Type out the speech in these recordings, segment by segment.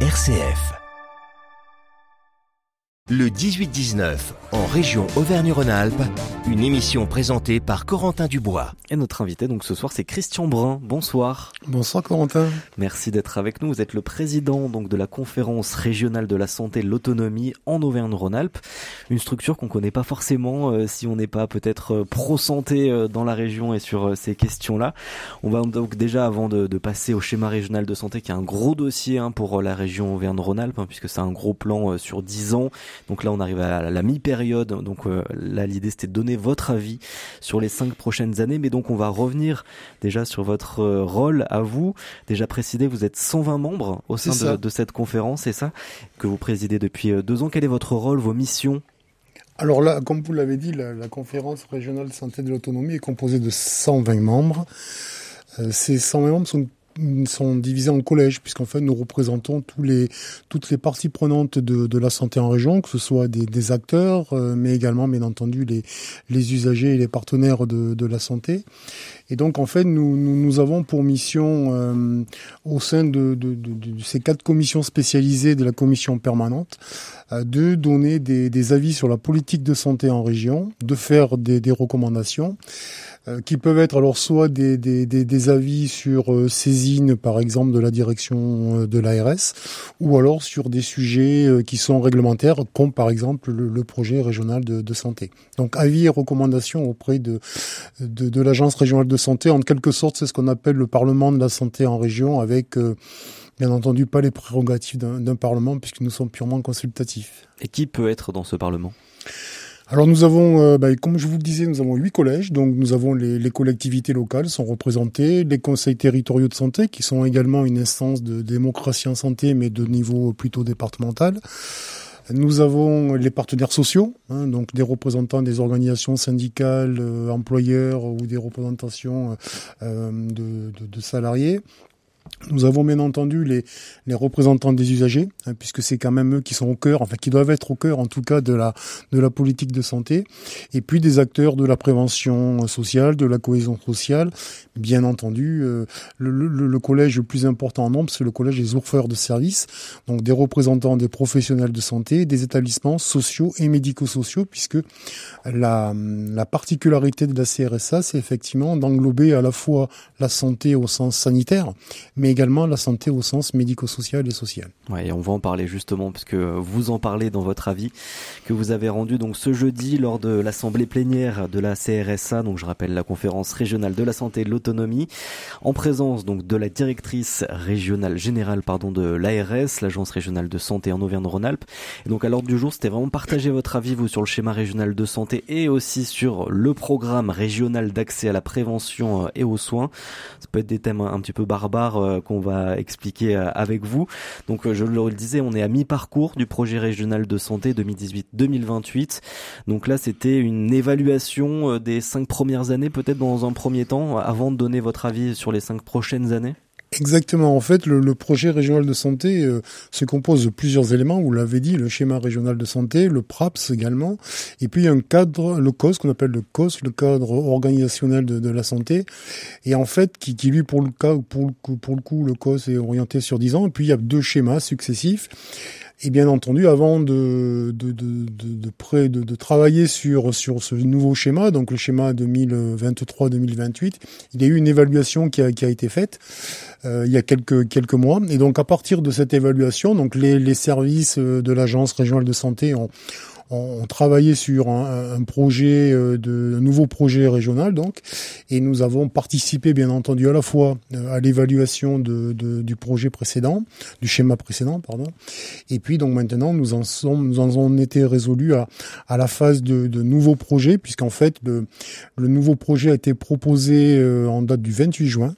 RCF. Le 18-19, en région Auvergne-Rhône-Alpes, une émission présentée par Corentin Dubois. Et notre invité donc ce soir c'est Christian Brun. Bonsoir. Bonsoir Corentin. Merci d'être avec nous. Vous êtes le président donc de la conférence régionale de la santé et de l'autonomie en Auvergne-Rhône-Alpes, une structure qu'on connaît pas forcément euh, si on n'est pas peut-être euh, pro santé euh, dans la région et sur ces questions-là. On va donc déjà avant de, de, passer au schéma régional de santé qui est un gros dossier hein, pour la région Auvergne-Rhône-Alpes hein, puisque c'est un gros plan sur 10 ans donc là, on arrive à la mi-période. Donc euh, là, l'idée c'était de donner votre avis sur les cinq prochaines années. Mais donc on va revenir déjà sur votre euh, rôle à vous. Déjà précisé, vous êtes 120 membres au sein de, de, cette conférence, c'est ça que vous présidez depuis euh, deux ans. Quel est votre rôle, vos missions? Alors là, comme vous l'avez dit, la, la, conférence régionale de santé de l'autonomie est composée de 120 membres. ces 120 membres sont sont divisés en collèges, puisqu'en fait nous représentons tous les, toutes les parties prenantes de, de la santé en région, que ce soit des, des acteurs, euh, mais également bien entendu les, les usagers et les partenaires de, de la santé. Et donc en fait nous, nous, nous avons pour mission euh, au sein de, de, de, ces quatre commissions spécialisées de la commission permanente euh, de donner des, des, avis sur la politique de santé en région, de faire des, des recommandations. Euh, qui peuvent être alors soit des, des, des, des avis sur euh, saisine, par exemple, de la direction euh, de l'ARS, ou alors sur des sujets qui sont réglementaires, comme par exemple le, le projet régional de, de, santé. Donc avis et recommandations auprès de, de, de l'agence régionale de santé. En quelque sorte, c'est ce qu'on appelle le Parlement de la santé en région, avec bien entendu pas les prérogatives d'un Parlement, puisque nous sommes purement consultatifs. Et qui peut être dans ce Parlement? Alors nous avons, euh, bah, comme je vous le disais, nous avons huit collèges. Donc nous avons les, les, collectivités locales sont représentées, les conseils territoriaux de santé qui sont également une instance de démocratie en santé, mais de niveau plutôt départemental. Nous avons les partenaires sociaux, hein, donc des représentants des organisations syndicales, euh, employeurs ou des représentations euh, de, de, de salariés. Nous avons bien entendu les, les représentants des usagers, hein, puisque c'est quand même eux qui sont au cœur, enfin qui doivent être au cœur en tout cas de la, de la politique de santé, et puis des acteurs de la prévention sociale, de la cohésion sociale. Bien entendu, euh, le, le, le, collège le plus important en nombre, c'est le collège des offreurs de services, donc des représentants des professionnels de santé, des établissements sociaux et médico-sociaux, puisque la, la particularité de la CRSA, c'est effectivement d'englober à la fois la santé au sens sanitaire, mais également la santé au sens médico-social et social. Ouais, et on va en parler justement parce que vous en parlez dans votre avis que vous avez rendu donc ce jeudi lors de l'assemblée plénière de la CRSA, donc je rappelle la conférence régionale de la santé et de l'autonomie, en présence donc de la directrice régionale générale pardon de l'ARS, l'agence régionale de santé en Auvergne-Rhône-Alpes. Et donc à l'ordre du jour, c'était vraiment partager votre avis vous sur le schéma régional de santé et aussi sur le programme régional d'accès à la prévention et aux soins. Ça peut être des thèmes un petit peu barbares euh, qu'on va expliquer euh, avec vous. Donc euh, je le disais, on est à mi-parcours du projet régional de santé 2018-2028. Donc là, c'était une évaluation des cinq premières années, peut-être dans un premier temps, avant de donner votre avis sur les cinq prochaines années. Exactement. En fait, le, le, projet régional de santé euh, se compose de plusieurs éléments. Vous l'avez dit, le schéma régional de santé, le PRAPS également, et puis un cadre, le COS, qu'on appelle le COS, le cadre organisationnel de, de la santé, et en fait, qui, qui lui, pour le cas, pour le pour le coup, le COS est orienté sur 10 ans. Et puis il y a deux schémas successifs. Et bien entendu, avant de, de, de, de, de, de, travailler sur, sur ce nouveau schéma, donc le schéma 2023-2028, il y a eu une évaluation qui a, qui a été faite euh, il y a quelques, quelques mois. Et donc à partir de cette évaluation, donc les, les services de l'Agence régionale de santé ont on, travaillait sur un, un, projet euh, de un nouveau projet régional donc, et nous avons participé bien entendu à la fois euh, à l'évaluation de, de, du projet précédent, du schéma précédent pardon, et puis donc maintenant nous en sommes, nous en avons été résolus à, à la phase de, de nouveaux projets puisqu'en fait le, le nouveau projet a été proposé euh, en date du 28 juin.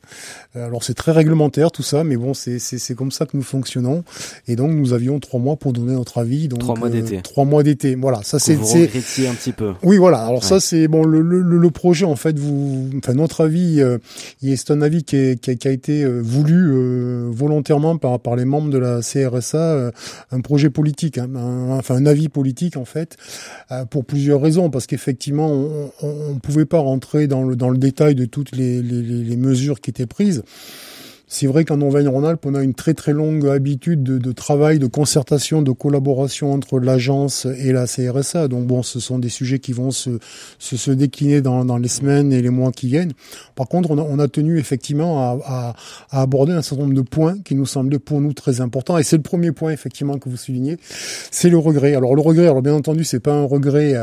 Alors c'est très réglementaire tout ça, mais bon c'est c'est comme ça que nous fonctionnons et donc nous avions trois mois pour donner notre avis. Donc trois mois d'été. trois mois d'été voilà, ça c'est un petit peu. Oui, voilà. Alors ça c'est bon le, le, le, projet en fait vous enfin notre avis euh, c'est un avis qui, est, qui, a, qui, a, été euh, voulu euh, volontairement par par les membres de la CRSA euh, un projet politique hein, enfin un avis politique en fait pour plusieurs raisons parce qu'effectivement on, on, on, pouvait pas rentrer dans le dans le détail de toutes les, les, les mesures qui étaient prises c'est vrai qu'en Auvergne-Rhône-Alpes, on a une très très longue habitude de, de, travail, de concertation, de collaboration entre l'agence et la CRSA. Donc bon, ce sont des sujets qui vont se, se, se décliner dans, dans, les semaines et les mois qui viennent. Par contre, on a, on a tenu effectivement à, à, à, aborder un certain nombre de points qui nous semblaient pour nous très importants. Et c'est le premier point effectivement que vous soulignez, c'est le regret. Alors le regret, alors bien entendu, c'est pas un regret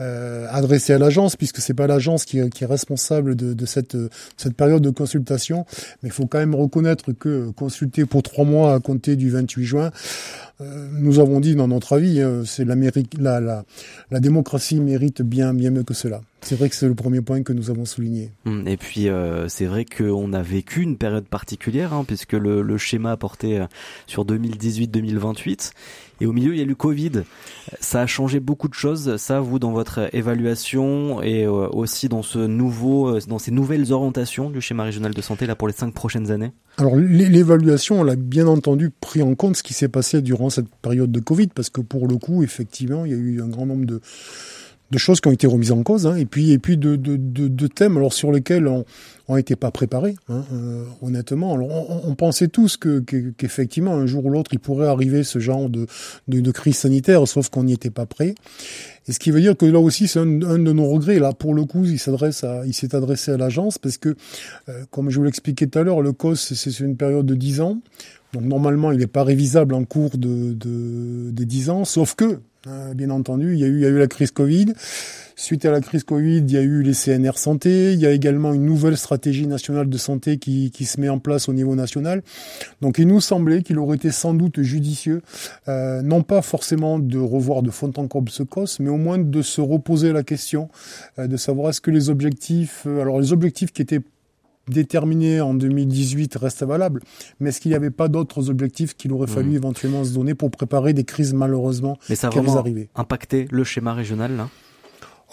euh, adressé à l'agence puisque c'est pas l'agence qui, qui, est responsable de, de cette, cette période de consultation, mais il faut quand même reconnaître que consulter pour trois mois à compter du 28 juin, nous avons dit dans notre avis, hein, c'est l'Amérique, la, la, la, démocratie mérite bien, bien mieux que cela. C'est vrai que c'est le premier point que nous avons souligné. Hum, et puis euh, c'est vrai qu'on a vécu une période particulière, hein, puisque le, le schéma portait euh, sur 2018-2028. Et au milieu, il y a eu Covid. Ça a changé beaucoup de choses. Ça, vous, dans votre évaluation et aussi dans ce nouveau, dans ces nouvelles orientations du schéma régional de santé là pour les cinq prochaines années? Alors l'évaluation, on a bien entendu pris en compte ce qui s'est passé durant cette période de Covid, parce que pour le coup, effectivement, il y a eu un grand nombre de, de choses qui ont été remises en cause, hein, et puis et puis de, de, de, thèmes alors sur lesquels on on n'était pas préparés, hein, euh, honnêtement. Alors on, pensait tous que qu'effectivement un jour ou l'autre il pourrait arriver ce genre de, de, crise sanitaire, sauf qu'on n'y était pas prêt. Et ce qui veut dire que là aussi c'est un, de nos regrets. Là pour le coup il s'adresse à il s'est adressé à l'agence parce que euh, comme je vous l'expliquais tout à l'heure, le COS c'est une période de 10 ans. Donc normalement, il n'est pas révisable en cours de, de, de 10 ans, sauf que, euh, bien entendu, il y, a eu, la crise Covid. Suite à la crise Covid, il y a eu les CNR santé. Il y a également une nouvelle stratégie nationale de santé qui, se met en place au niveau national. Donc il nous semblait qu'il aurait été sans doute judicieux, euh, non pas forcément de revoir de fond en comble ce COS, mais au moins de se reposer la question euh, de savoir est-ce que les objectifs, alors les objectifs qui étaient déterminé en 2018 reste valable, mais est-ce qu'il n'y avait pas d'autres objectifs qu'il aurait fallu mmh. éventuellement se donner pour préparer des crises malheureusement mais ça a vraiment arriver impacté le schéma régional là?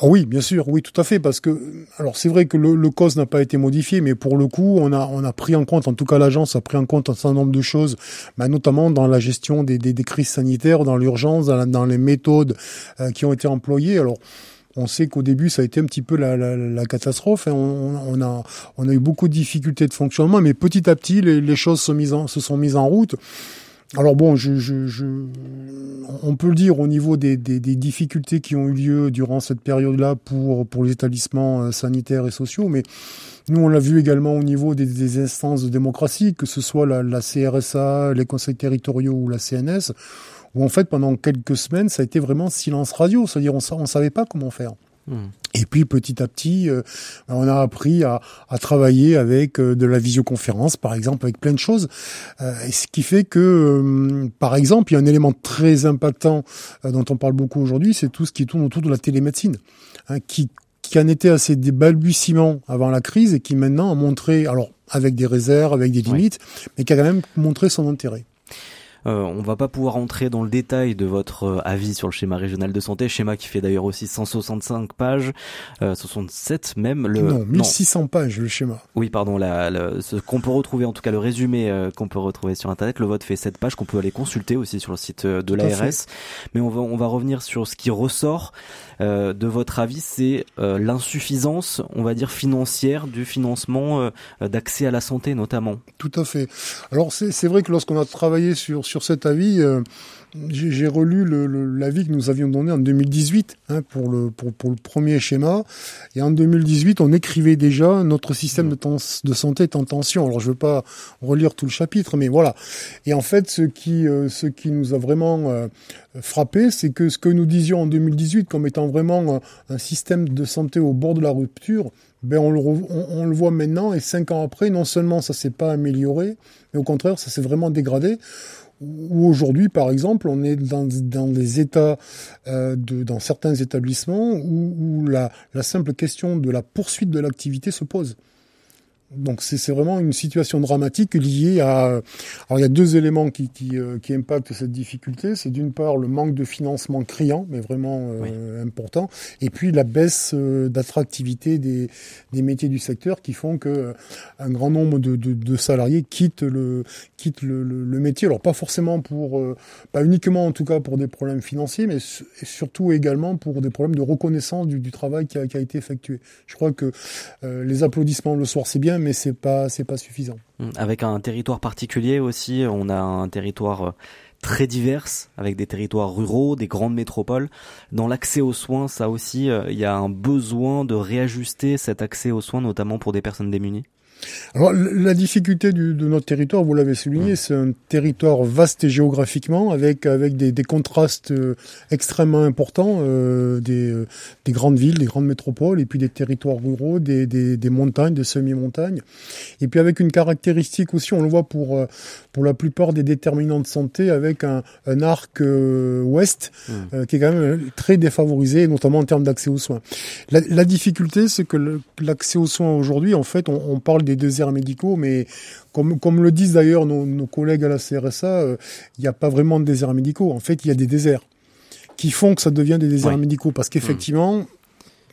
Oh oui, bien sûr, oui, tout à fait, parce que alors c'est vrai que le, le COS n'a pas été modifié, mais pour le coup, on a on a pris en compte, en tout cas l'agence a pris en compte un certain nombre de choses, bah, notamment dans la gestion des, des, des crises sanitaires, dans l'urgence, dans, dans, les méthodes euh, qui ont été employées. Alors on sait qu'au début, ça a été un petit peu la, la, la catastrophe. Hein. On, a, on a eu beaucoup de difficultés de fonctionnement, mais petit à petit, les, choses se, en, se sont mises en route. Alors bon, je, je, je, on peut le dire au niveau des, des, des, difficultés qui ont eu lieu durant cette période-là pour, pour les établissements euh, sanitaires et sociaux, mais nous on l'a vu également au niveau des, des, instances de démocratie, que ce soit la, la CRSA, les conseils territoriaux ou la CNS où en fait pendant quelques semaines ça a été vraiment silence radio, c'est-à-dire on ne savait pas comment faire. Mmh. Et puis petit à petit, euh, on a appris à, à travailler avec euh, de la visioconférence, par exemple, avec plein de choses. Euh, et ce qui fait que, par exemple, il y a un élément très impactant dont on parle beaucoup aujourd'hui, c'est tout ce qui tourne autour de la télémédecine, hein, qui qui en était assez des balbutiements avant la crise et qui maintenant a montré, alors avec des réserves, avec des limites, oui. mais qui a quand même montré son intérêt. Euh, on va pas pouvoir entrer dans le détail de votre euh, avis sur le schéma régional de santé, schéma qui fait d'ailleurs aussi 165 pages, euh, 67 même. Le... Non, 1600 non. pages le schéma. Oui, pardon, la, la, ce qu'on peut retrouver, en tout cas le résumé euh, qu'on peut retrouver sur Internet, le vote fait 7 pages qu'on peut aller consulter aussi sur le site euh, de l'ARS. Mais on va, on va revenir sur ce qui ressort de votre avis, c'est l'insuffisance, on va dire, financière du financement d'accès à la santé notamment? Tout à fait. Alors c'est vrai que lorsqu'on a travaillé sur sur cet avis, euh, j'ai relu l'avis que nous avions donné en 2018 hein, pour, le, pour, pour, le premier schéma. Et en 2018, on écrivait déjà notre système de, de santé est en tension. Alors je ne veux pas relire tout le chapitre, mais voilà. Et en fait, ce qui, euh, ce qui nous a vraiment euh, frappé, c'est que ce que nous disions en 2018 comme étant vraiment un, un système de santé au bord de la rupture, ben on le, on, on le voit maintenant et cinq ans après, non seulement ça s'est pas amélioré, mais au contraire, ça s'est vraiment dégradé où aujourd'hui, par exemple, on est dans, dans des états, euh, de, dans certains établissements où, la, simple question de la poursuite de l'activité se pose. Donc c'est vraiment une situation dramatique liée à... Alors il y a deux éléments qui, qui, euh, qui impactent cette difficulté. C'est d'une part le manque de financement criant, mais vraiment euh, important, et puis la baisse euh, d'attractivité des, des métiers du secteur qui font que euh, un grand nombre de, de, de salariés quittent le quittent le, le, le, métier. Alors pas forcément pour, euh, pas uniquement en tout cas pour des problèmes financiers, mais surtout également pour des problèmes de reconnaissance du, du travail qui a, qui a été effectué. Je crois que les applaudissements le soir c'est bien, mais c'est pas pas suffisant. Mmh. Avec un territoire particulier aussi, on a un territoire euh, très divers, avec des territoires ruraux, des grandes métropoles. Dans l'accès aux soins, ça aussi, euh, il y a un besoin de réajuster cet accès aux soins, notamment pour des personnes démunies. Alors la difficulté du, de notre territoire, vous l'avez souligné, c'est un territoire vaste géographiquement, avec avec des, des contrastes euh, extrêmement importants, euh, des, euh, des grandes villes, des grandes métropoles, et puis des territoires ruraux, des, des, des montagnes, des semi-montagnes, et puis avec une caractéristique aussi, on le voit pour pour la plupart des déterminants de santé, avec un, un arc ouest mmh. qui est quand même très défavorisé, notamment en termes d'accès aux soins. La, la difficulté, c'est que l'accès aux soins aujourd'hui, en fait, on, on parle des des déserts médicaux, mais comme, comme le disent d'ailleurs nos, collègues à la CRSA, euh, il n'y a pas vraiment de déserts médicaux. En fait, il y a des déserts qui font que ça devient des déserts médicaux, parce qu'effectivement, mmh.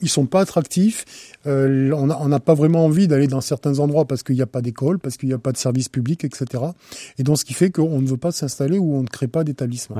ils sont pas attractifs. Euh, on n'a pas vraiment envie d'aller dans certains endroits parce qu'il n'y a pas d'école, parce qu'il n'y a pas de services publics, etc. Et donc, ce qui fait qu'on ne veut pas s'installer ou on ne crée pas d'établissement.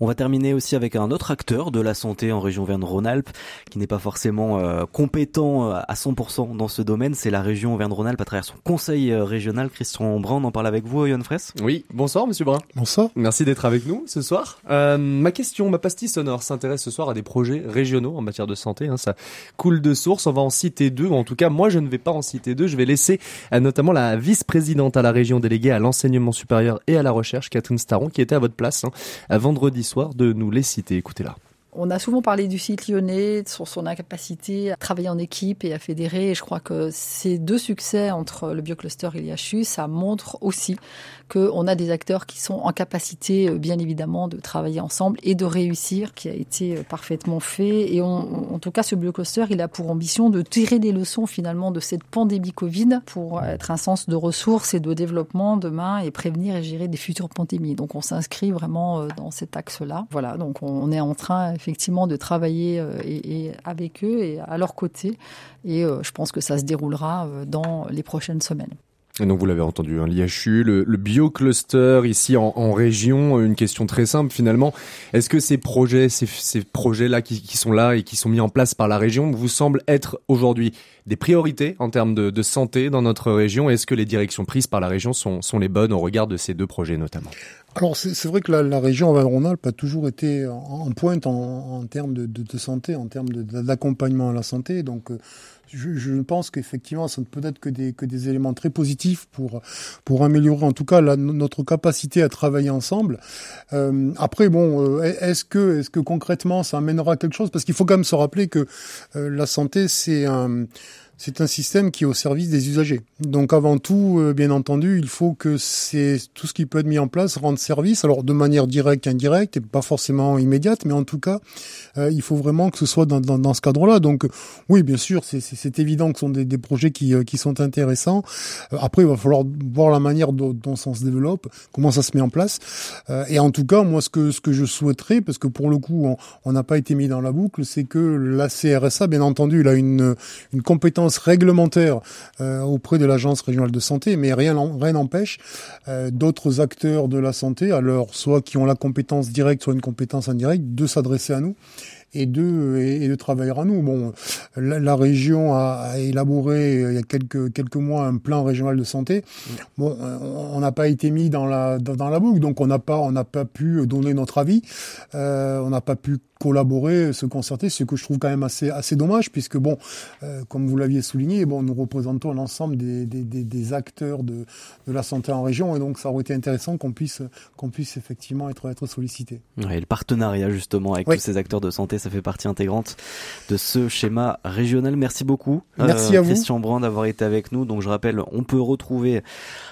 On va terminer aussi avec un autre acteur de la santé en région Verne-Rhône-Alpes qui n'est pas forcément euh, compétent euh, à 100% dans ce domaine. C'est la région Verne-Rhône-Alpes à travers son conseil euh, régional. Christian Brun, on en parle avec vous, Yohan Fraisse. Oui, bonsoir Monsieur Brun. Bonsoir. Merci d'être avec nous ce soir. ma question, ma pastille sonore s'intéresse ce soir à des projets régionaux en matière de santé. Hein. ça coule de source. On va en citer deux. En tout cas, moi, je ne vais pas en citer deux. Je vais laisser notamment la vice-présidente à la région déléguée à l'enseignement supérieur et à la recherche, Catherine Staron, qui était à votre place hein, vendredi soir de nous les citer. Écoutez-la. On a souvent parlé du site lyonnais, sur son incapacité à travailler en équipe et à fédérer. Et je crois que ces deux succès entre le biocluster et l'IHU, ça montre aussi qu'on a des acteurs qui sont en capacité, euh, bien évidemment, de travailler ensemble et de réussir, qui a été euh, parfaitement fait. Et en tout cas, ce biocluster, il a pour ambition de tirer des leçons finalement de cette pandémie Covid pour être un sens de ressources et de développement demain et prévenir et gérer des futures pandémies. Donc on s'inscrit vraiment euh, dans cet axe-là. Voilà, donc on est en train de travailler euh, et, avec eux et à leur côté. Et euh, je pense que ça se déroulera euh, dans les prochaines semaines. Et donc vous l'avez entendu, hein, l'IHU, le, le biocluster ici en, en, région, une question très simple finalement. Est-ce que ces projets, ces, ces projets-là qui, qui, sont là et qui sont mis en place par la région vous semblent être aujourd'hui des priorités en termes de, de santé dans notre région? Est-ce que les directions prises par la région sont, sont les bonnes au regard de ces deux projets notamment? Alors c'est vrai que la, la région Auvergne-Rhône-Alpes a toujours été en, pointe en, en, termes de, de, de, santé, en termes d'accompagnement à la santé. Donc euh, je, je pense qu'effectivement, ça ne peut être que des, que des éléments très positifs pour, pour améliorer en tout cas la, notre capacité à travailler ensemble. Euh, après, bon, euh, est-ce que, est-ce que concrètement ça amènera quelque chose? Parce qu'il faut quand même se rappeler que euh, la santé, c'est un c'est un système qui est au service des usagers. Donc avant tout, euh, bien entendu, il faut que tout ce qui peut être mis en place rende service, alors de manière directe, indirecte, et pas forcément immédiate, mais en tout cas, euh, il faut vraiment que ce soit dans, ce cadre-là. Donc oui, bien sûr, c'est évident que ce sont des, projets qui, euh, sont intéressants. après, il va falloir voir la manière dont, ça se développe, comment ça se met en place. et en tout cas, moi, ce que ce que je souhaiterais, parce que pour le coup, on n'a pas été mis dans la boucle, c'est que la CRSA, bien entendu, il a une compétence réglementaire euh, auprès de l'agence régionale de santé, mais rien n'empêche euh, d'autres acteurs de la santé, alors soit qui ont la compétence directe, soit une compétence indirecte, de s'adresser à nous et de travailler à nous. Bon, la, région a, élaboré euh, il y a quelques quelques mois un plan régional de santé. Bon, on n'a pas été mis dans la dans, la boucle, donc on n'a pas pu donner notre avis. On n'a pas pu collaborer, se concerter, ce que je trouve quand même assez assez dommage, puisque bon, euh, comme vous l'aviez souligné, bon, nous représentons l'ensemble des, des, des, des, acteurs de, de la santé en région, et donc ça aurait été intéressant qu'on puisse qu'on puisse effectivement être être sollicité. Ouais, le partenariat justement avec oui. tous ces acteurs de santé, ça fait partie intégrante de ce schéma régional. Merci beaucoup, Merci euh, à Christian Brand d'avoir été avec nous. Donc je rappelle, on peut retrouver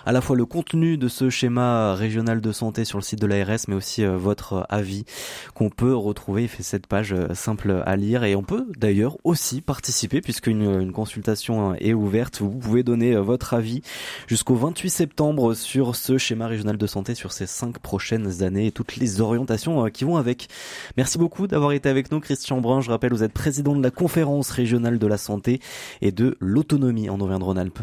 à la fois le contenu de ce schéma régional de santé sur le site de l'ARS, mais aussi euh, votre avis qu'on peut retrouver cette page euh, simple à lire et on peut d'ailleurs aussi participer puisqu'une une consultation est ouverte. Vous pouvez donner euh, votre avis jusqu'au 28 septembre sur ce schéma régional de santé sur ces cinq prochaines années et toutes les orientations euh, qui vont avec. Merci beaucoup d'avoir été avec nous, Christian Brun. Je rappelle, vous êtes président de la conférence régionale de la santé et de l'autonomie en Auvergne-Rhône-Alpes.